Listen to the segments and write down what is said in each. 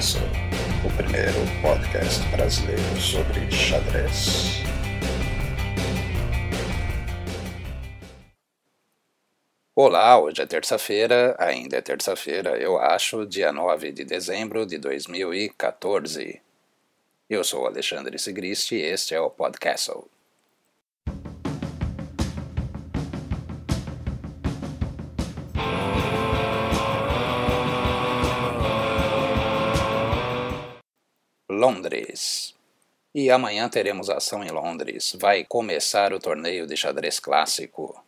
O primeiro podcast brasileiro sobre xadrez. Olá, hoje é terça-feira, ainda é terça-feira, eu acho, dia 9 de dezembro de 2014. Eu sou Alexandre Sigrist e este é o Podcastle. Londres. E amanhã teremos ação em Londres. Vai começar o torneio de xadrez clássico.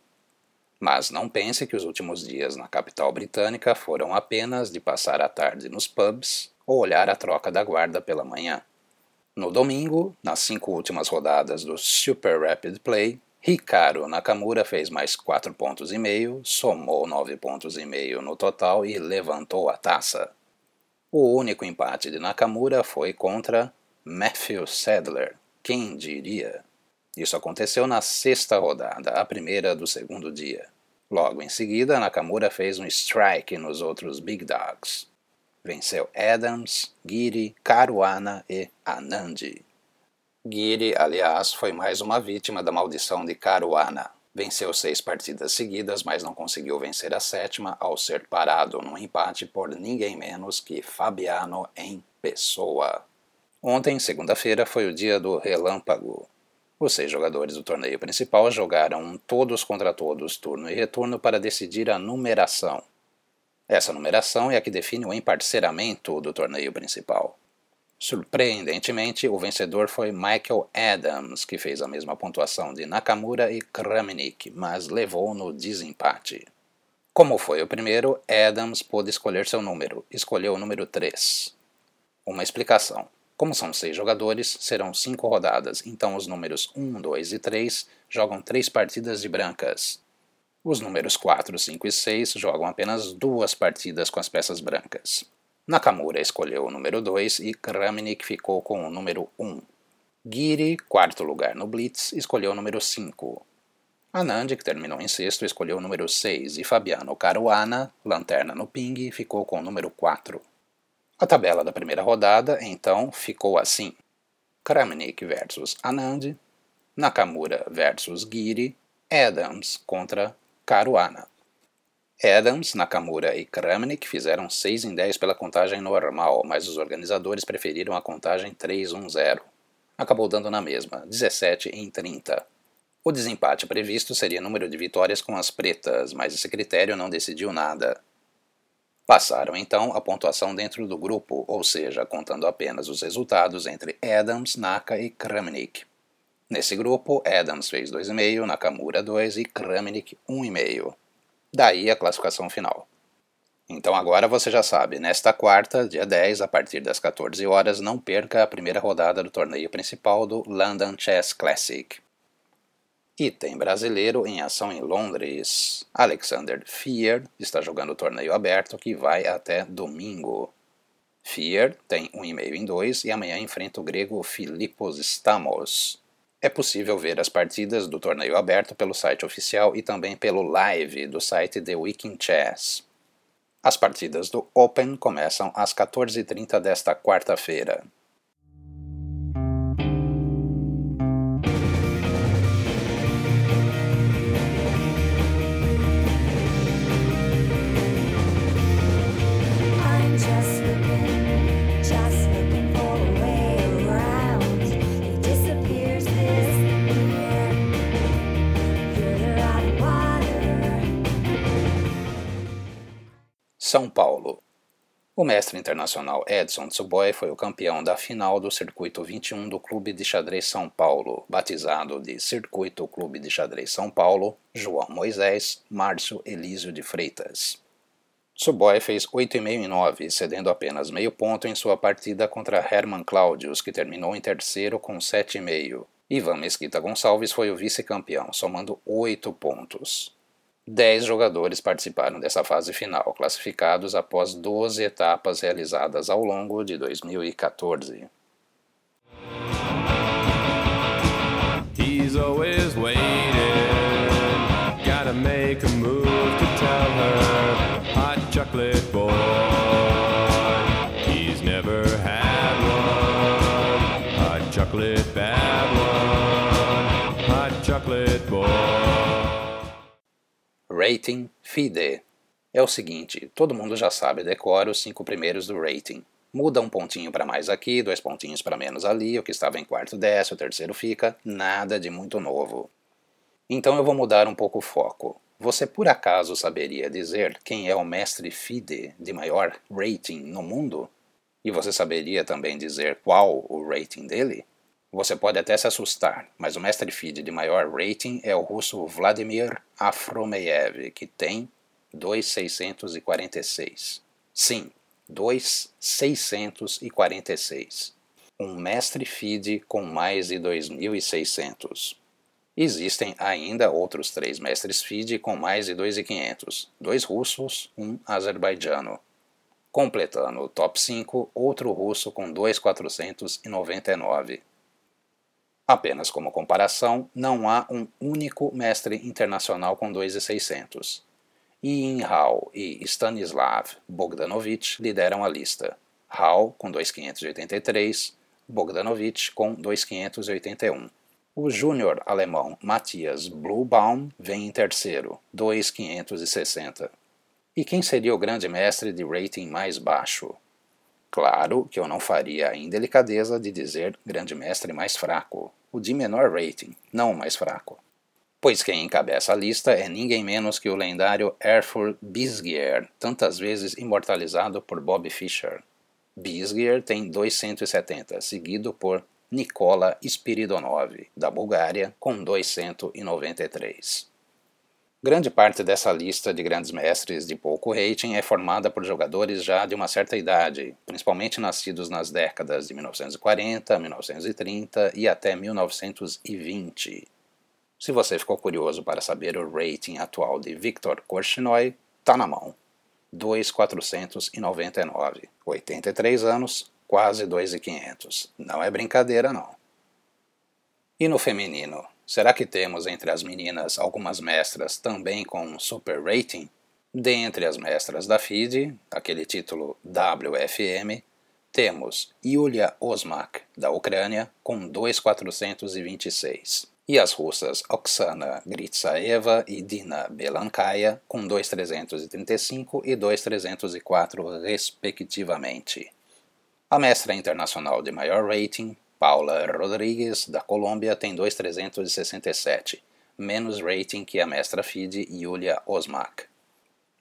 Mas não pense que os últimos dias na capital britânica foram apenas de passar a tarde nos pubs ou olhar a troca da guarda pela manhã. No domingo, nas cinco últimas rodadas do Super Rapid Play, Hikaru Nakamura fez mais 4 pontos e meio, somou 9 pontos e meio no total e levantou a taça. O único empate de Nakamura foi contra Matthew Sadler, quem diria? Isso aconteceu na sexta rodada, a primeira do segundo dia. Logo em seguida, Nakamura fez um strike nos outros Big Dogs. Venceu Adams, Giri, Caruana e Anandi. Giri, aliás, foi mais uma vítima da maldição de Caruana. Venceu seis partidas seguidas, mas não conseguiu vencer a sétima ao ser parado num empate por ninguém menos que Fabiano em pessoa. Ontem, segunda-feira, foi o dia do relâmpago. Os seis jogadores do torneio principal jogaram um todos contra todos turno e retorno para decidir a numeração. Essa numeração é a que define o emparceramento do torneio principal. Surpreendentemente, o vencedor foi Michael Adams, que fez a mesma pontuação de Nakamura e Kramnik, mas levou no desempate. Como foi o primeiro, Adams pôde escolher seu número, escolheu o número 3. Uma explicação. Como são seis jogadores, serão cinco rodadas, então os números 1, 2 e 3 jogam três partidas de brancas. Os números 4, 5 e 6 jogam apenas duas partidas com as peças brancas. Nakamura escolheu o número 2 e Kramnik ficou com o número 1. Um. Giri, quarto lugar no Blitz, escolheu o número 5. Anand, que terminou em sexto, escolheu o número 6 e Fabiano Caruana, lanterna no ping, ficou com o número 4. A tabela da primeira rodada, então, ficou assim: Kramnik versus Anand, Nakamura versus Giri, Adams contra Caruana. Adams, Nakamura e Kramnik fizeram 6 em 10 pela contagem normal, mas os organizadores preferiram a contagem 3-1-0. Acabou dando na mesma, 17 em 30. O desempate previsto seria número de vitórias com as pretas, mas esse critério não decidiu nada. Passaram então a pontuação dentro do grupo, ou seja, contando apenas os resultados entre Adams, Naka e Kramnik. Nesse grupo, Adams fez 2,5, Nakamura 2 e Kramnik 1,5. Daí a classificação final. Então agora você já sabe, nesta quarta, dia 10, a partir das 14 horas, não perca a primeira rodada do torneio principal do London Chess Classic. E tem brasileiro em ação em Londres. Alexander Fier está jogando o torneio aberto que vai até domingo. Fier tem 1,5 em 2 e amanhã enfrenta o grego Filipos Stamos. É possível ver as partidas do torneio aberto pelo site oficial e também pelo live do site The Weekend Chess. As partidas do Open começam às 14h30 desta quarta-feira. São Paulo. O mestre internacional Edson Tsuboi foi o campeão da final do Circuito 21 do Clube de Xadrez São Paulo, batizado de Circuito Clube de Xadrez São Paulo, João Moisés, Márcio Elísio de Freitas. Tsuboi fez 8,5 em 9, cedendo apenas meio ponto em sua partida contra Herman Claudius, que terminou em terceiro com 7,5. Ivan Mesquita Gonçalves foi o vice-campeão, somando 8 pontos. Dez jogadores participaram dessa fase final, classificados após 12 etapas realizadas ao longo de 2014. Rating FIDE. É o seguinte, todo mundo já sabe decora os cinco primeiros do rating. Muda um pontinho para mais aqui, dois pontinhos para menos ali, o que estava em quarto desce, o terceiro fica, nada de muito novo. Então eu vou mudar um pouco o foco. Você por acaso saberia dizer quem é o mestre FIDE de maior rating no mundo? E você saberia também dizer qual o rating dele? Você pode até se assustar, mas o mestre FIDE de maior rating é o russo Vladimir Afromeyev, que tem 2,646. Sim, 2,646. Um mestre FIDE com mais de 2.600. Existem ainda outros três mestres FIDE com mais de 2.500, dois russos, um azerbaijano. Completando o top 5, outro russo com 2.499. Apenas como comparação, não há um único mestre internacional com 2.600. Yin Hao e Stanislav Bogdanovich lideram a lista. Hao com 2.583, Bogdanovich com 2.581. O júnior alemão Matthias Bluebaum vem em terceiro, 2,560. E quem seria o grande mestre de rating mais baixo? Claro que eu não faria a indelicadeza de dizer grande mestre mais fraco, o de menor rating, não o mais fraco. Pois quem encabeça a lista é ninguém menos que o lendário Erfur Bisgier, tantas vezes imortalizado por Bob Fischer. Bisgier tem 270, seguido por Nikola Spiridonov, da Bulgária, com 293. Grande parte dessa lista de grandes mestres de pouco rating é formada por jogadores já de uma certa idade, principalmente nascidos nas décadas de 1940, 1930 e até 1920. Se você ficou curioso para saber o rating atual de Viktor Korchnoi, tá na mão. 2,499, 83 anos, quase 2.500. Não é brincadeira, não. E no feminino, será que temos entre as meninas algumas mestras também com super rating? Dentre as mestras da FIDE, aquele título WFM, temos Yulia Osmak, da Ucrânia, com 2.426, e as russas Oksana Gritsaeva e Dina Belankaya, com 2.335 e 2.304, respectivamente. A mestra internacional de maior rating, Paula Rodrigues, da Colômbia, tem 2,367, menos rating que a mestra FIDE Yulia Osmak.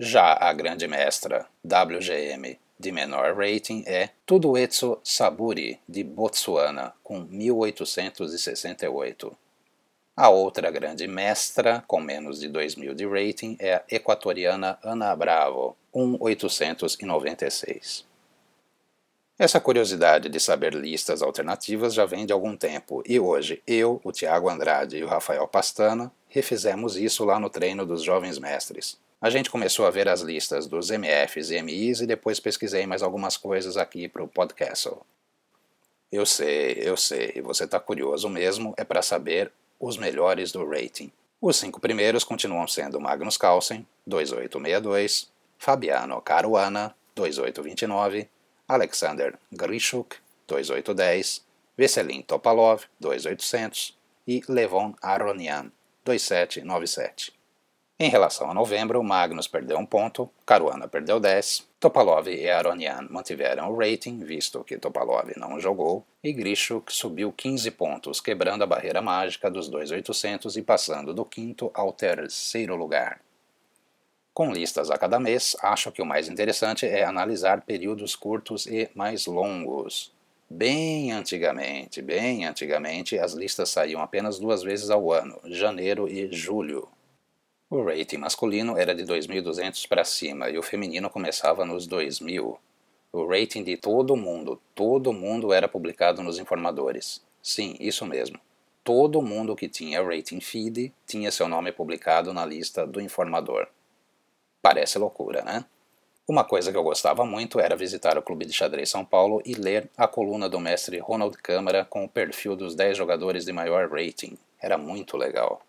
Já a grande mestra WGM de menor rating é Tuduetso Saburi, de Botsuana, com 1868. A outra grande mestra, com menos de 2.000 de rating, é a equatoriana Ana Bravo, 1.896. Essa curiosidade de saber listas alternativas já vem de algum tempo, e hoje eu, o Tiago Andrade e o Rafael Pastana refizemos isso lá no treino dos jovens mestres. A gente começou a ver as listas dos MFs e MIs e depois pesquisei mais algumas coisas aqui para o podcast. Eu sei, eu sei, você está curioso mesmo, é para saber os melhores do rating. Os cinco primeiros continuam sendo Magnus Carlsen, 2862, Fabiano Caruana, 2829, Alexander Grishuk, 2810, Veselin Topalov, 2800 e Levon Aronian, 2797. Em relação a novembro, Magnus perdeu um ponto, Caruana perdeu 10, Topalov e Aronian mantiveram o rating, visto que Topalov não jogou, e Grishuk subiu 15 pontos, quebrando a barreira mágica dos 2.800 e passando do quinto ao terceiro lugar. Com listas a cada mês, acho que o mais interessante é analisar períodos curtos e mais longos. Bem antigamente, bem antigamente, as listas saíam apenas duas vezes ao ano, janeiro e julho. O rating masculino era de 2.200 para cima e o feminino começava nos 2.000. O rating de todo mundo, todo mundo era publicado nos informadores. Sim, isso mesmo. Todo mundo que tinha rating feed tinha seu nome publicado na lista do informador. Parece loucura, né? Uma coisa que eu gostava muito era visitar o Clube de Xadrez São Paulo e ler a coluna do mestre Ronald Câmara com o perfil dos 10 jogadores de maior rating. Era muito legal.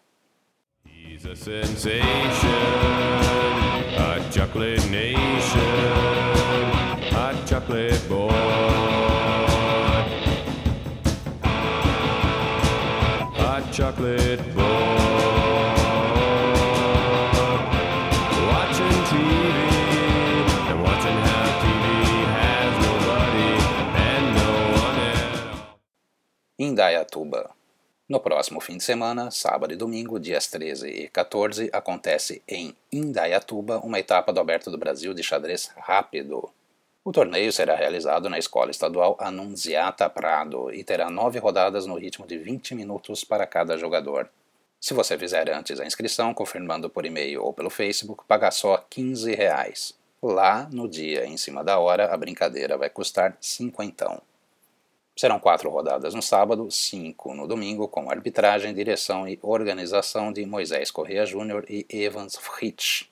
Chocolate boy. Indaiatuba. No próximo fim de semana, sábado e domingo, dias 13 e 14, acontece em Indaiatuba uma etapa do Aberto do Brasil de xadrez rápido. O torneio será realizado na Escola Estadual Anunziata Prado e terá nove rodadas no ritmo de 20 minutos para cada jogador. Se você fizer antes a inscrição, confirmando por e-mail ou pelo Facebook, paga só 15 reais. Lá, no dia em cima da hora, a brincadeira vai custar cinquentão. Serão quatro rodadas no sábado, cinco no domingo, com arbitragem, direção e organização de Moisés Correa Júnior e Evans Fritsch.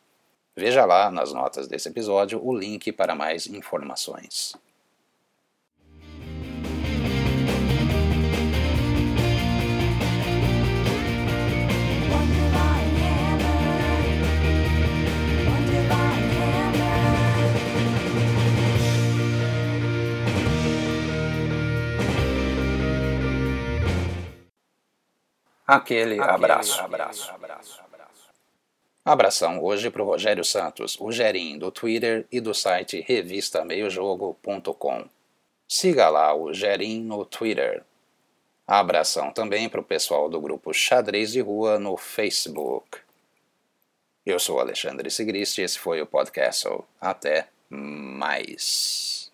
Veja lá nas notas desse episódio o link para mais informações. Aquele, Aquele abraço. abraço. abraço. Abração hoje para o Rogério Santos, o Gerim do Twitter e do site revistameiojogo.com. Siga lá o Gerim no Twitter. Abração também para o pessoal do grupo Xadrez de Rua no Facebook. Eu sou Alexandre Sigrist e esse foi o podcast. Até mais.